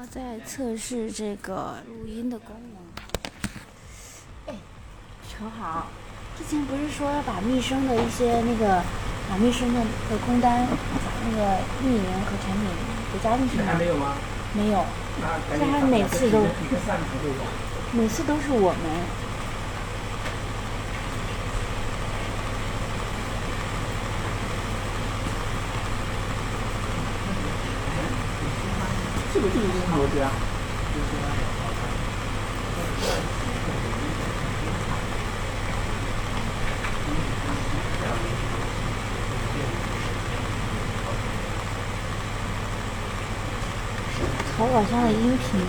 我在测试这个录音的功能。哎，陈好，之前不是说要把密生的一些那个，把密生的的空单，那个运营和产品给加进去吗？还没有吗？没有，那赶这还紧把每次都？每次都是我们。这个就是逻辑啊。淘宝上的音频。